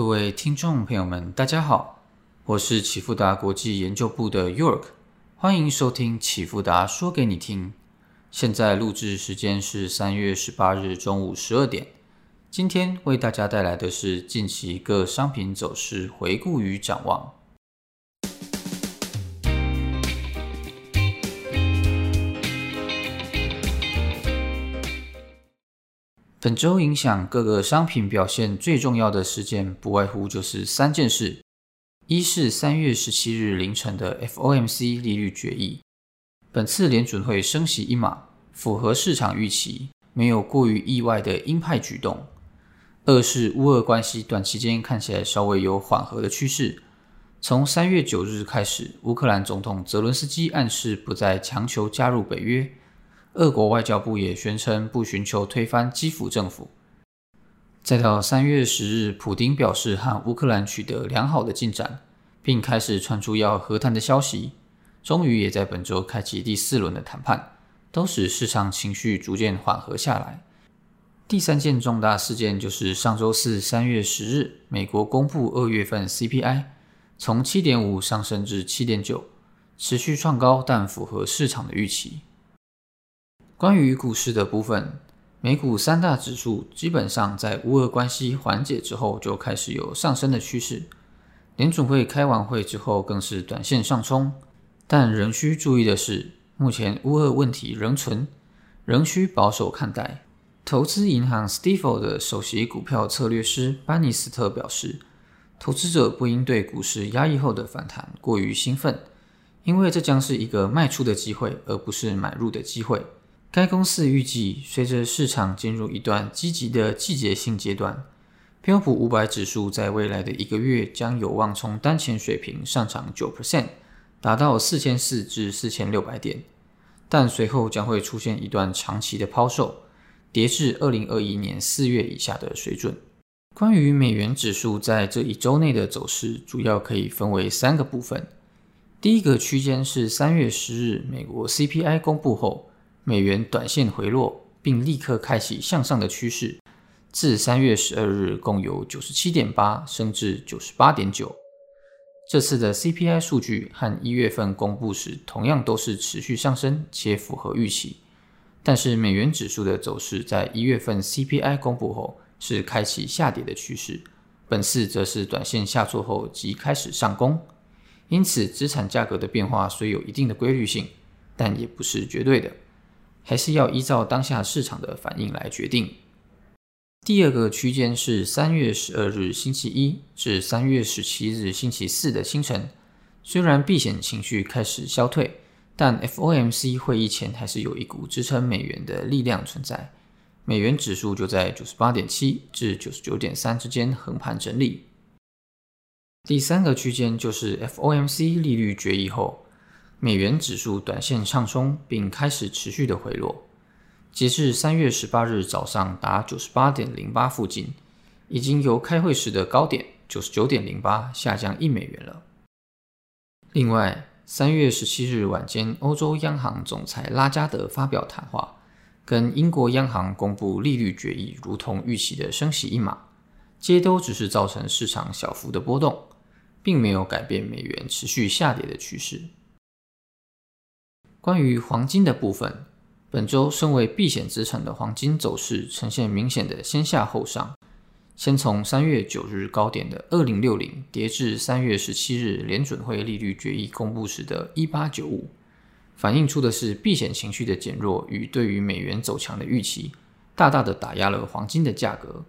各位听众朋友们，大家好，我是启富达国际研究部的 York，欢迎收听启富达说给你听。现在录制时间是三月十八日中午十二点。今天为大家带来的是近期各商品走势回顾与展望。本周影响各个商品表现最重要的事件，不外乎就是三件事：一是三月十七日凌晨的 FOMC 利率决议，本次联准会升息一码，符合市场预期，没有过于意外的鹰派举动；二是乌俄关系短期间看起来稍微有缓和的趋势，从三月九日开始，乌克兰总统泽伦斯基暗示不再强求加入北约。俄国外交部也宣称不寻求推翻基辅政府。再到三月十日，普京表示和乌克兰取得良好的进展，并开始传出要和谈的消息，终于也在本周开启第四轮的谈判，都使市场情绪逐渐缓和下来。第三件重大事件就是上周四三月十日，美国公布二月份 CPI，从七点五上升至七点九，持续创高，但符合市场的预期。关于股市的部分，美股三大指数基本上在乌俄关系缓解之后就开始有上升的趋势。联准会开完会之后更是短线上冲，但仍需注意的是，目前乌俄问题仍存，仍需保守看待。投资银行 Stifel 的首席股票策略师班尼斯特表示，投资者不应对股市压抑后的反弹过于兴奋，因为这将是一个卖出的机会，而不是买入的机会。该公司预计，随着市场进入一段积极的季节性阶段，标普五百指数在未来的一个月将有望从当前水平上涨九 percent，达到四千四至四千六百点，但随后将会出现一段长期的抛售，跌至二零二一年四月以下的水准。关于美元指数在这一周内的走势，主要可以分为三个部分。第一个区间是三月十日美国 CPI 公布后。美元短线回落，并立刻开启向上的趋势。自三月十二日共有九十七点八升至九十八点九。这次的 CPI 数据和一月份公布时同样都是持续上升且符合预期。但是美元指数的走势在一月份 CPI 公布后是开启下跌的趋势，本次则是短线下挫后即开始上攻。因此，资产价格的变化虽有一定的规律性，但也不是绝对的。还是要依照当下市场的反应来决定。第二个区间是三月十二日星期一至三月十七日星期四的清晨。虽然避险情绪开始消退，但 FOMC 会议前还是有一股支撑美元的力量存在。美元指数就在九十八点七至九十九点三之间横盘整理。第三个区间就是 FOMC 利率决议后。美元指数短线上冲，并开始持续的回落。截至三月十八日早上达九十八点零八附近，已经由开会时的高点九十九点零八下降一美元了。另外，三月十七日晚间，欧洲央行总裁拉加德发表谈话，跟英国央行公布利率决议，如同预期的升息一码，皆都只是造成市场小幅的波动，并没有改变美元持续下跌的趋势。关于黄金的部分，本周身为避险资产的黄金走势呈现明显的先下后上，先从三月九日高点的二零六零跌至三月十七日联准会利率决议公布时的一八九五，反映出的是避险情绪的减弱与对于美元走强的预期，大大的打压了黄金的价格。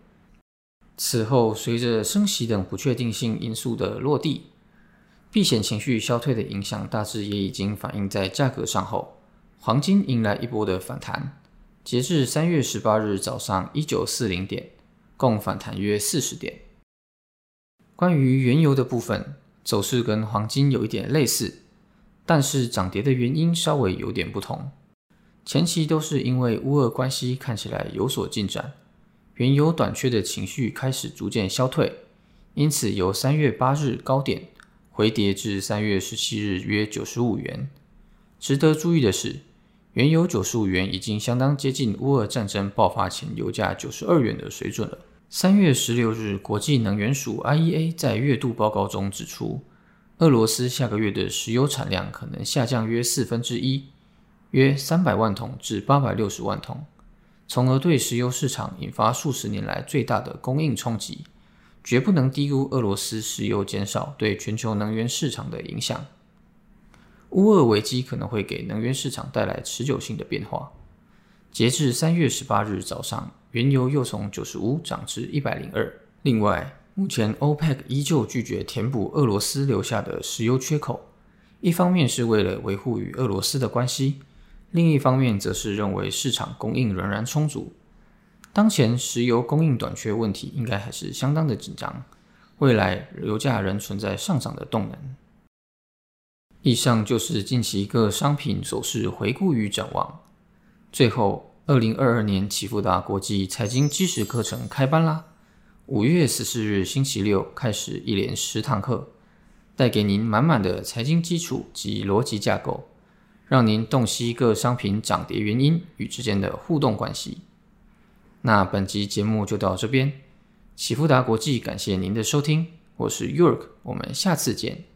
此后，随着升息等不确定性因素的落地。避险情绪消退的影响大致也已经反映在价格上后，黄金迎来一波的反弹。截至三月十八日早上一九四零点，共反弹约四十点。关于原油的部分，走势跟黄金有一点类似，但是涨跌的原因稍微有点不同。前期都是因为乌俄关系看起来有所进展，原油短缺的情绪开始逐渐消退，因此由三月八日高点。回跌至三月十七日约九十五元。值得注意的是，原油九十五元已经相当接近乌俄战争爆发前油价九十二元的水准了。三月十六日，国际能源署 IEA 在月度报告中指出，俄罗斯下个月的石油产量可能下降约四分之一，约三百万桶至八百六十万桶，从而对石油市场引发数十年来最大的供应冲击。绝不能低估俄罗斯石油减少对全球能源市场的影响。乌俄危机可能会给能源市场带来持久性的变化。截至三月十八日早上，原油又从九十五涨至一百零二。另外，目前 OPEC 依旧拒绝填补俄罗斯留下的石油缺口，一方面是为了维护与俄罗斯的关系，另一方面则是认为市场供应仍然充足。当前石油供应短缺问题应该还是相当的紧张，未来油价仍存在上涨的动能。以上就是近期各商品走势回顾与展望。最后，二零二二年启富达国际财经基石课程开班啦！五月十四日星期六开始，一连十堂课，带给您满满的财经基础及逻辑架构，让您洞悉各商品涨跌原因与之间的互动关系。那本集节目就到这边，启富达国际感谢您的收听，我是 York，我们下次见。